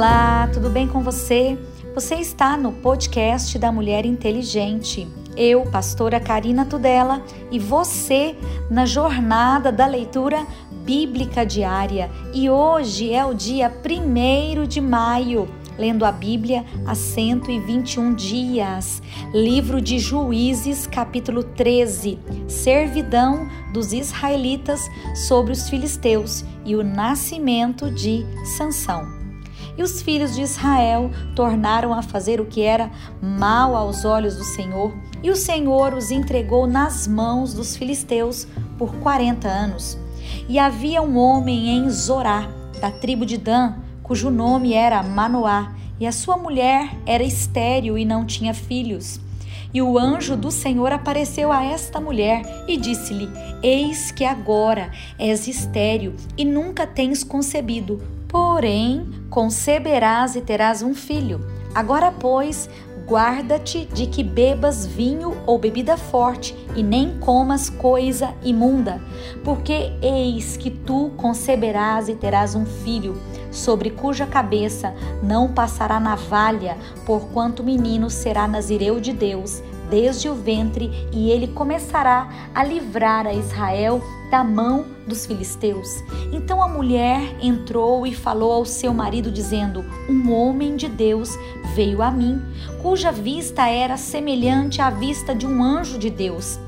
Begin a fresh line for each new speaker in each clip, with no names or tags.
Olá, tudo bem com você? Você está no podcast da Mulher Inteligente. Eu, pastora Karina Tudela, e você na jornada da leitura bíblica diária. E hoje é o dia 1 de maio, lendo a Bíblia há 121 dias. Livro de Juízes, capítulo 13. Servidão dos israelitas sobre os filisteus e o nascimento de Sansão. E os filhos de Israel tornaram a fazer o que era mal aos olhos do Senhor, e o Senhor os entregou nas mãos dos filisteus por quarenta anos. E havia um homem em Zorá, da tribo de Dan, cujo nome era Manoá, e a sua mulher era estéril e não tinha filhos. E o anjo do Senhor apareceu a esta mulher e disse-lhe: Eis que agora és estéril e nunca tens concebido, porém conceberás e terás um filho. Agora, pois, guarda-te de que bebas vinho ou bebida forte e nem comas coisa imunda, porque eis que tu conceberás e terás um filho, sobre cuja cabeça não passará navalha, porquanto o menino será nazireu de Deus desde o ventre, e ele começará a livrar a Israel da mão dos filisteus. Então a mulher entrou e falou ao seu marido, dizendo: Um homem de Deus veio a mim, cuja vista era semelhante à vista de um anjo de Deus,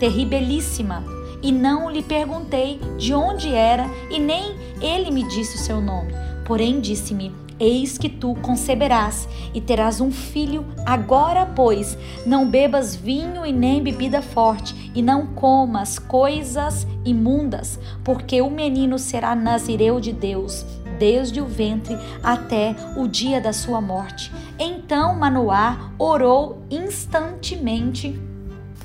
terribilíssima. E não lhe perguntei de onde era, e nem ele me disse o seu nome. Porém, disse-me: Eis que tu conceberás e terás um filho. Agora, pois, não bebas vinho e nem bebida forte, e não comas coisas imundas, porque o menino será nazireu de Deus, desde o ventre até o dia da sua morte. Então Manoá orou instantemente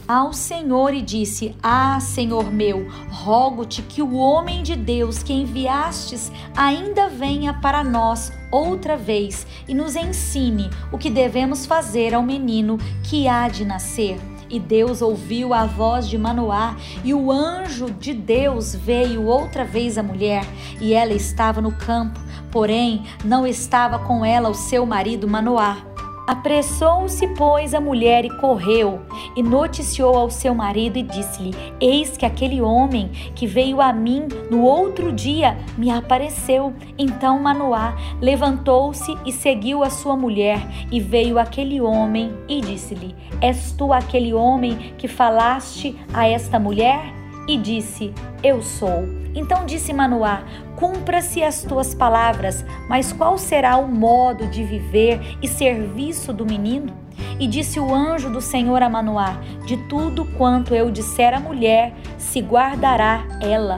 ao Senhor e disse: Ah, Senhor meu, rogo-te que o homem de Deus que enviastes ainda venha para nós outra vez e nos ensine o que devemos fazer ao menino que há de nascer. E Deus ouviu a voz de Manoá, e o anjo de Deus veio outra vez à mulher, e ela estava no campo, porém não estava com ela o seu marido Manoá. Apressou-se, pois, a mulher e correu, e noticiou ao seu marido e disse-lhe: Eis que aquele homem que veio a mim no outro dia me apareceu. Então Manoá levantou-se e seguiu a sua mulher, e veio aquele homem e disse-lhe: És tu aquele homem que falaste a esta mulher? E disse: Eu sou. Então disse Manoá: Cumpra-se as tuas palavras, mas qual será o modo de viver e serviço do menino? E disse o anjo do Senhor a Manoá: De tudo quanto eu disser à mulher, se guardará ela.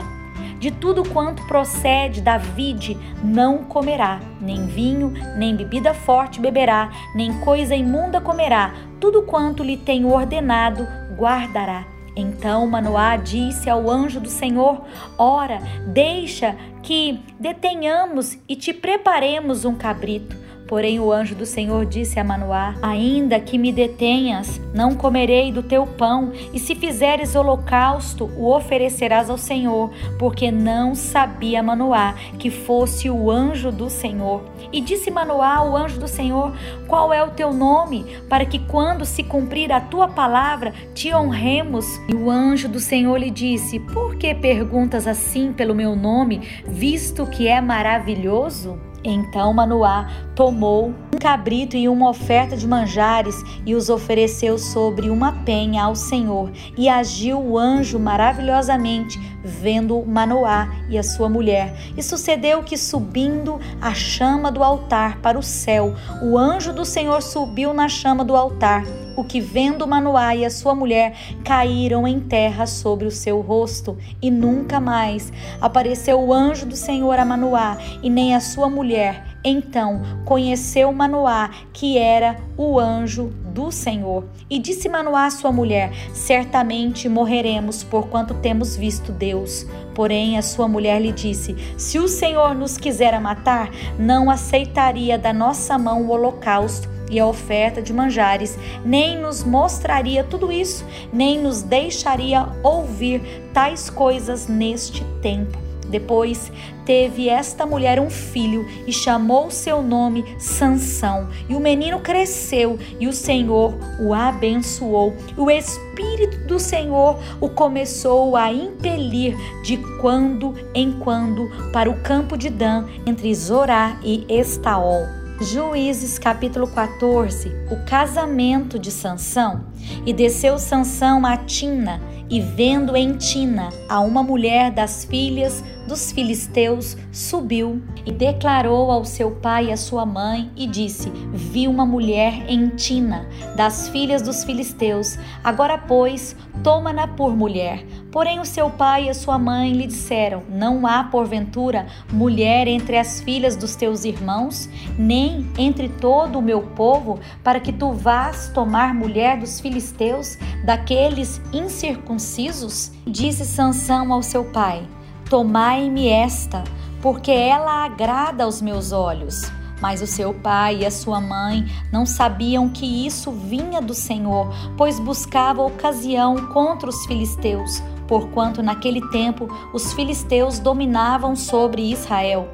De tudo quanto procede da vide, não comerá, nem vinho, nem bebida forte beberá, nem coisa imunda comerá, tudo quanto lhe tenho ordenado, guardará. Então Manoá disse ao anjo do Senhor: Ora, deixa que detenhamos e te preparemos um cabrito Porém, o anjo do Senhor disse a Manoá: Ainda que me detenhas, não comerei do teu pão, e se fizeres holocausto, o oferecerás ao Senhor, porque não sabia Manoá que fosse o anjo do Senhor. E disse Manoá ao anjo do Senhor: Qual é o teu nome, para que quando se cumprir a tua palavra, te honremos? E o anjo do Senhor lhe disse: Por que perguntas assim pelo meu nome, visto que é maravilhoso? Então Manoá tomou um cabrito e uma oferta de manjares e os ofereceu sobre uma penha ao Senhor. E agiu o anjo maravilhosamente, vendo Manoá e a sua mulher. E sucedeu que, subindo a chama do altar para o céu, o anjo do Senhor subiu na chama do altar o que vendo Manoá e a sua mulher caíram em terra sobre o seu rosto, e nunca mais apareceu o anjo do Senhor a Manoá e nem a sua mulher. Então conheceu Manoá que era o anjo do Senhor. E disse Manoá à sua mulher: Certamente morreremos, porquanto temos visto Deus. Porém, a sua mulher lhe disse: Se o Senhor nos quisera matar, não aceitaria da nossa mão o holocausto e a oferta de manjares, nem nos mostraria tudo isso, nem nos deixaria ouvir tais coisas neste tempo. Depois teve esta mulher um filho e chamou seu nome Sansão. E o menino cresceu e o Senhor o abençoou. O espírito do Senhor o começou a impelir de quando em quando para o campo de Dan entre Zorá e Estaol. Juízes capítulo 14, o casamento de Sansão. E desceu Sansão a Tina, e vendo em Tina a uma mulher das filhas dos filisteus, subiu e declarou ao seu pai e à sua mãe e disse: Vi uma mulher em Tina, das filhas dos filisteus. Agora, pois, toma-na por mulher. Porém, o seu pai e a sua mãe lhe disseram: Não há, porventura, mulher entre as filhas dos teus irmãos, nem entre todo o meu povo, para que tu vás tomar mulher dos filisteus, daqueles incircuncisos? Disse Sansão ao seu pai: Tomai-me esta, porque ela agrada aos meus olhos. Mas o seu pai e a sua mãe não sabiam que isso vinha do Senhor, pois buscava ocasião contra os filisteus, porquanto naquele tempo os filisteus dominavam sobre Israel.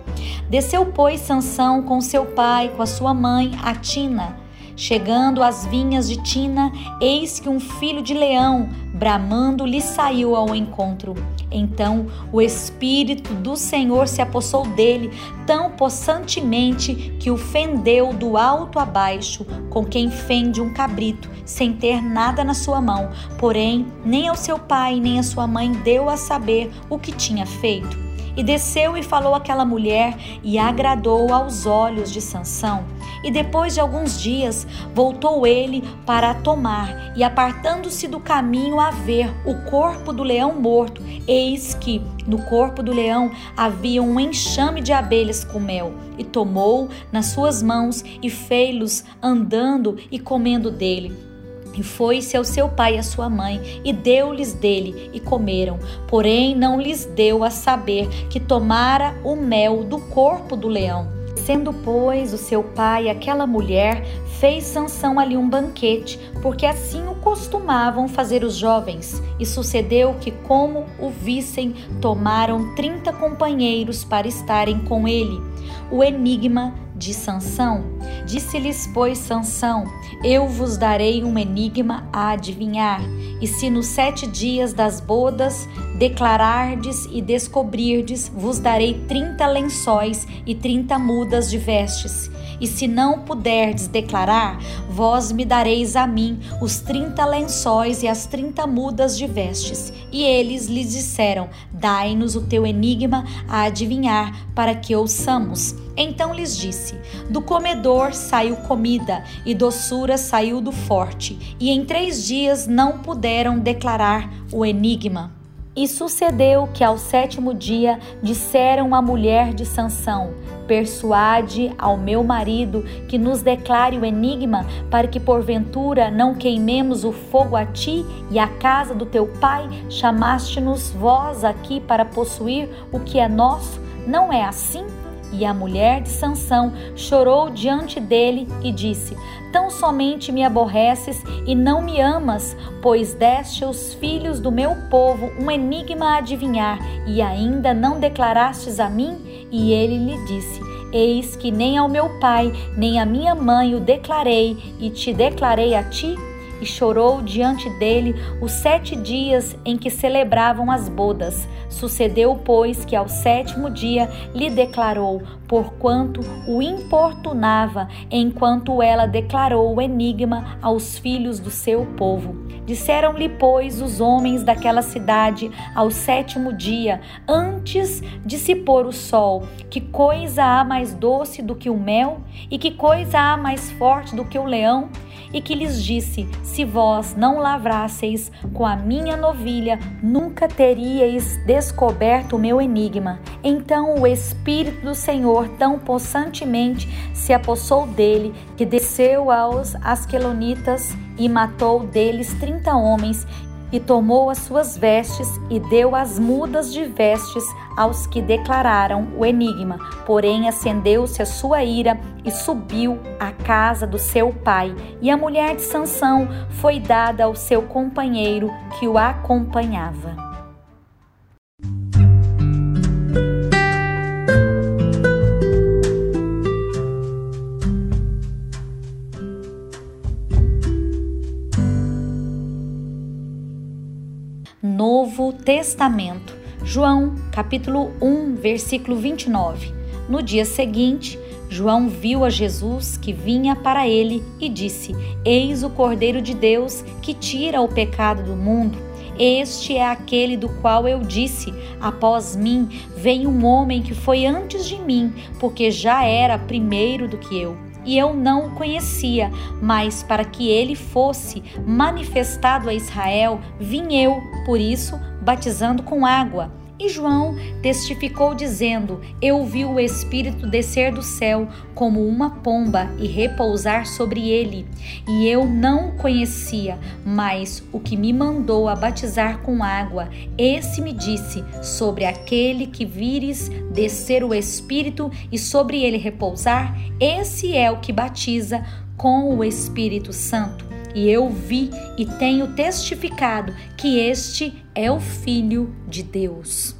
Desceu, pois, Sansão com seu pai, com a sua mãe, a Tina. Chegando às vinhas de Tina, eis que um filho de leão, bramando, lhe saiu ao encontro. Então o Espírito do Senhor se apossou dele tão possantemente que o fendeu do alto a baixo, com quem fende um cabrito, sem ter nada na sua mão. Porém, nem ao seu pai nem à sua mãe deu a saber o que tinha feito. E desceu e falou àquela mulher e agradou aos olhos de Sansão. E depois de alguns dias voltou ele para tomar, e apartando-se do caminho a ver o corpo do leão morto, eis que no corpo do leão havia um enxame de abelhas com mel, e tomou nas suas mãos e fei-los andando e comendo dele. E foi-se ao seu pai e à sua mãe, e deu-lhes dele, e comeram. Porém, não lhes deu a saber que tomara o mel do corpo do leão. Sendo, pois, o seu pai aquela mulher, fez Sansão ali um banquete, porque assim o costumavam fazer os jovens. E sucedeu que, como o vissem, tomaram trinta companheiros para estarem com ele. O enigma de Sansão. Disse-lhes, pois, Sansão: Eu vos darei um enigma a adivinhar, e se nos sete dias das bodas declarardes e descobrirdes, vos darei trinta lençóis e trinta mudas de vestes. E se não puderdes declarar, vós me dareis a mim os trinta lençóis e as trinta mudas de vestes. E eles lhes disseram: Dai-nos o teu enigma a adivinhar, para que ouçamos. Então lhes disse: Do comedor saiu comida, e doçura saiu do forte, e em três dias não puderam declarar o enigma. E sucedeu que ao sétimo dia disseram à mulher de Sansão: Persuade ao meu marido que nos declare o enigma, para que porventura não queimemos o fogo a ti e à casa do teu pai. Chamaste-nos vós aqui para possuir o que é nosso. Não é assim? E a mulher de Sansão chorou diante dele e disse: Tão somente me aborreces e não me amas, pois deste aos filhos do meu povo um enigma a adivinhar, e ainda não declarastes a mim? E ele lhe disse: Eis que nem ao meu pai, nem à minha mãe o declarei, e te declarei a ti? E chorou diante dele os sete dias em que celebravam as bodas. Sucedeu, pois, que ao sétimo dia lhe declarou, porquanto o importunava, enquanto ela declarou o enigma aos filhos do seu povo. Disseram-lhe, pois, os homens daquela cidade ao sétimo dia, antes de se pôr o sol: Que coisa há mais doce do que o mel? E que coisa há mais forte do que o leão? E que lhes disse: Se vós não lavrasseis com a minha novilha, nunca teríeis descoberto o meu enigma. Então o Espírito do Senhor tão possantemente se apossou dele, que desceu aos Asquelonitas e matou deles trinta homens e tomou as suas vestes e deu as mudas de vestes aos que declararam o enigma. Porém, acendeu-se a sua ira e subiu à casa do seu pai. E a mulher de Sansão foi dada ao seu companheiro que o acompanhava. Testamento. João, capítulo 1, versículo 29. No dia seguinte, João viu a Jesus que vinha para ele e disse: Eis o Cordeiro de Deus que tira o pecado do mundo. Este é aquele do qual eu disse: Após mim vem um homem que foi antes de mim, porque já era primeiro do que eu. E eu não o conhecia, mas para que ele fosse manifestado a Israel, vim eu, por isso, batizando com água. E João testificou dizendo: Eu vi o Espírito descer do céu como uma pomba e repousar sobre ele. E eu não o conhecia, mas o que me mandou a batizar com água, esse me disse: Sobre aquele que vires descer o Espírito e sobre ele repousar, esse é o que batiza com o Espírito Santo. E eu vi e tenho testificado que este é o Filho de Deus.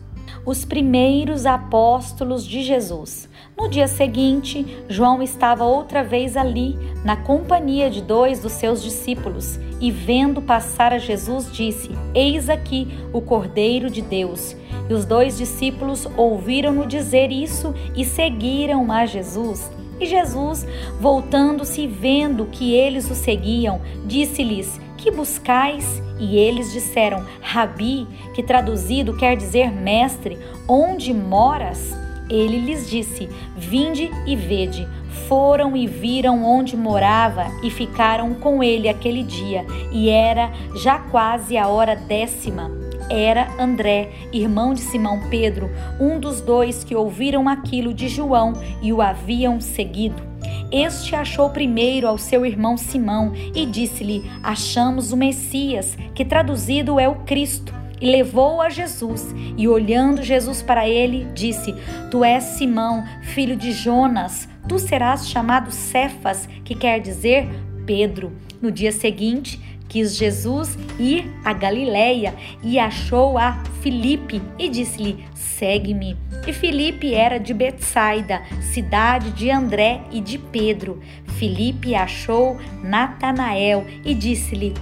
Os primeiros apóstolos de Jesus. No dia seguinte, João estava outra vez ali, na companhia de dois dos seus discípulos, e vendo passar a Jesus, disse: Eis aqui o Cordeiro de Deus. E os dois discípulos ouviram-no dizer isso e seguiram a Jesus. E Jesus, voltando-se e vendo que eles o seguiam, disse-lhes: Que buscais? E eles disseram: Rabi, que traduzido quer dizer mestre, onde moras? Ele lhes disse: Vinde e vede. Foram e viram onde morava e ficaram com ele aquele dia, e era já quase a hora décima era André, irmão de Simão Pedro, um dos dois que ouviram aquilo de João e o haviam seguido. Este achou primeiro ao seu irmão Simão e disse-lhe: Achamos o Messias, que traduzido é o Cristo. E levou a Jesus, e olhando Jesus para ele, disse: Tu és Simão, filho de Jonas, tu serás chamado Cefas, que quer dizer Pedro. No dia seguinte, Quis Jesus ir a Galiléia e achou a Filipe e disse-lhe: Segue-me. E Filipe era de Betsaida, cidade de André e de Pedro. Filipe achou Natanael e disse-lhe: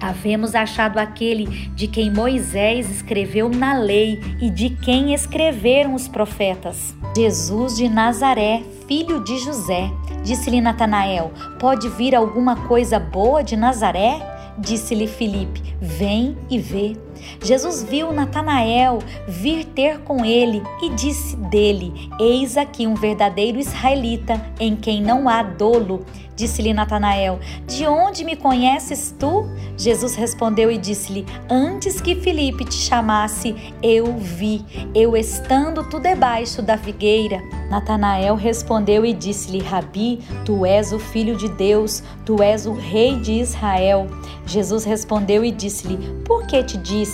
Havemos achado aquele de quem Moisés escreveu na lei e de quem escreveram os profetas. Jesus de Nazaré, filho de José. Disse-lhe Natanael: Pode vir alguma coisa boa de Nazaré? Disse-lhe Filipe: Vem e vê. Jesus viu Natanael vir ter com ele e disse dele: Eis aqui um verdadeiro israelita em quem não há dolo. Disse-lhe Natanael: De onde me conheces tu? Jesus respondeu e disse-lhe: Antes que Filipe te chamasse, eu vi, eu estando tu debaixo da figueira. Natanael respondeu e disse-lhe: Rabi, tu és o filho de Deus, tu és o rei de Israel. Jesus respondeu e disse-lhe: Por que te disse: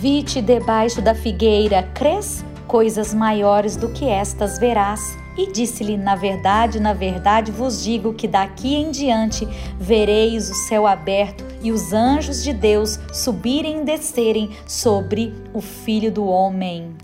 Vi-te debaixo da figueira? Crês? Coisas maiores do que estas verás. E disse-lhe: Na verdade, na verdade vos digo que daqui em diante vereis o céu aberto e os anjos de Deus subirem e descerem sobre o Filho do Homem.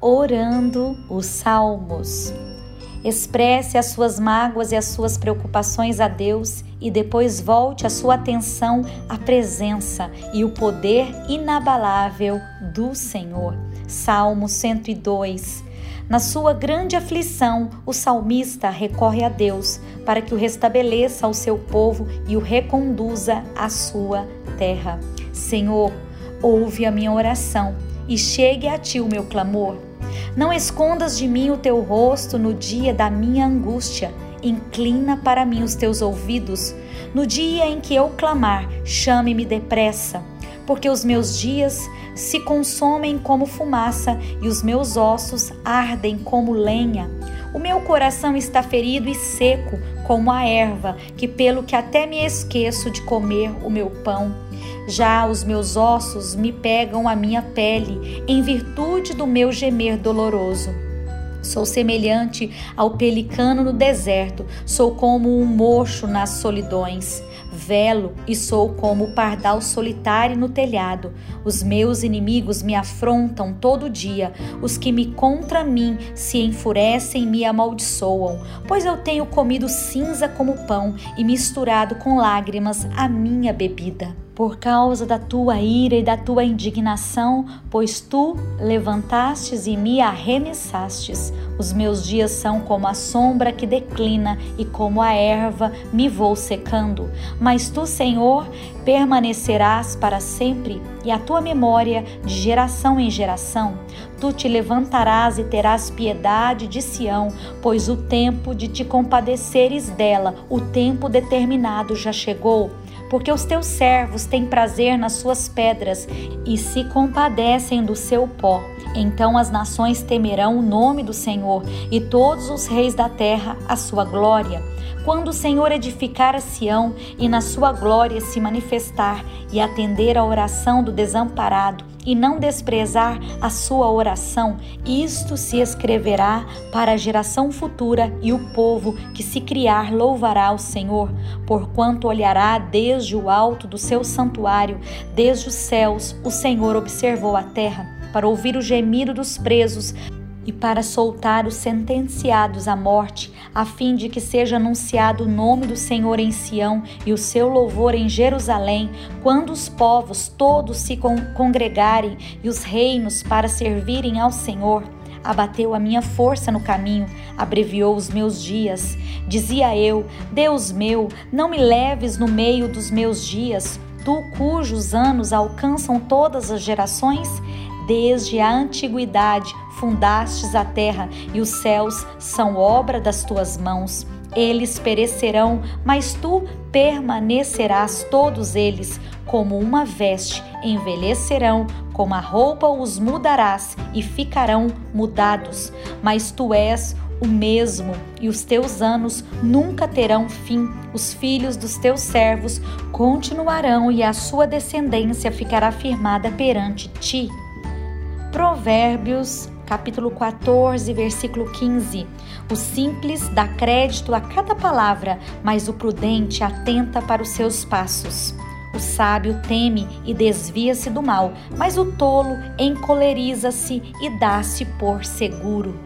Orando os salmos. Expresse as suas mágoas e as suas preocupações a Deus e depois volte a sua atenção à presença e o poder inabalável do Senhor. Salmo 102. Na sua grande aflição, o salmista recorre a Deus para que o restabeleça ao seu povo e o reconduza à sua terra. Senhor, ouve a minha oração e chegue a ti o meu clamor não escondas de mim o teu rosto no dia da minha angústia. Inclina para mim os teus ouvidos. No dia em que eu clamar, chame-me depressa, porque os meus dias se consomem como fumaça e os meus ossos ardem como lenha. O meu coração está ferido e seco como a erva, que pelo que até me esqueço de comer o meu pão. Já os meus ossos me pegam a minha pele, em virtude do meu gemer doloroso. Sou semelhante ao pelicano no deserto, sou como um mocho nas solidões. Velo e sou como o pardal solitário no telhado. Os meus inimigos me afrontam todo dia. Os que me contra mim se enfurecem e me amaldiçoam. Pois eu tenho comido cinza como pão e misturado com lágrimas a minha bebida por causa da tua ira e da tua indignação, pois tu levantastes e me arremessastes. Os meus dias são como a sombra que declina e como a erva me vou secando. Mas tu, Senhor, permanecerás para sempre e a tua memória de geração em geração. Tu te levantarás e terás piedade de Sião, pois o tempo de te compadeceres dela, o tempo determinado já chegou porque os teus servos têm prazer nas suas pedras e se compadecem do seu pó. Então as nações temerão o nome do Senhor e todos os reis da terra a sua glória. Quando o Senhor edificar a Sião e na sua glória se manifestar e atender à oração do desamparado, e não desprezar a sua oração, isto se escreverá para a geração futura e o povo que se criar louvará o Senhor, porquanto olhará desde o alto do seu santuário, desde os céus, o Senhor observou a terra para ouvir o gemido dos presos, e para soltar os sentenciados à morte, a fim de que seja anunciado o nome do Senhor em Sião e o seu louvor em Jerusalém, quando os povos todos se congregarem e os reinos para servirem ao Senhor. Abateu a minha força no caminho, abreviou os meus dias. Dizia eu: Deus meu, não me leves no meio dos meus dias, tu cujos anos alcançam todas as gerações? Desde a antiguidade fundastes a terra e os céus são obra das tuas mãos. Eles perecerão, mas tu permanecerás todos eles, como uma veste, envelhecerão, como a roupa os mudarás e ficarão mudados. Mas tu és o mesmo, e os teus anos nunca terão fim. Os filhos dos teus servos continuarão, e a sua descendência ficará firmada perante ti. Provérbios, capítulo 14, versículo 15. O simples dá crédito a cada palavra, mas o prudente atenta para os seus passos. O sábio teme e desvia-se do mal, mas o tolo encoleriza-se e dá-se por seguro.